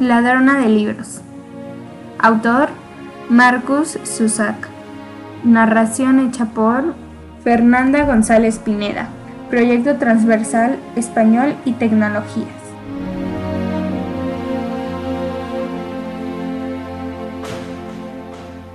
Ladrona de libros. Autor Marcus Susak. Narración hecha por Fernanda González Pineda. Proyecto transversal Español y Tecnologías.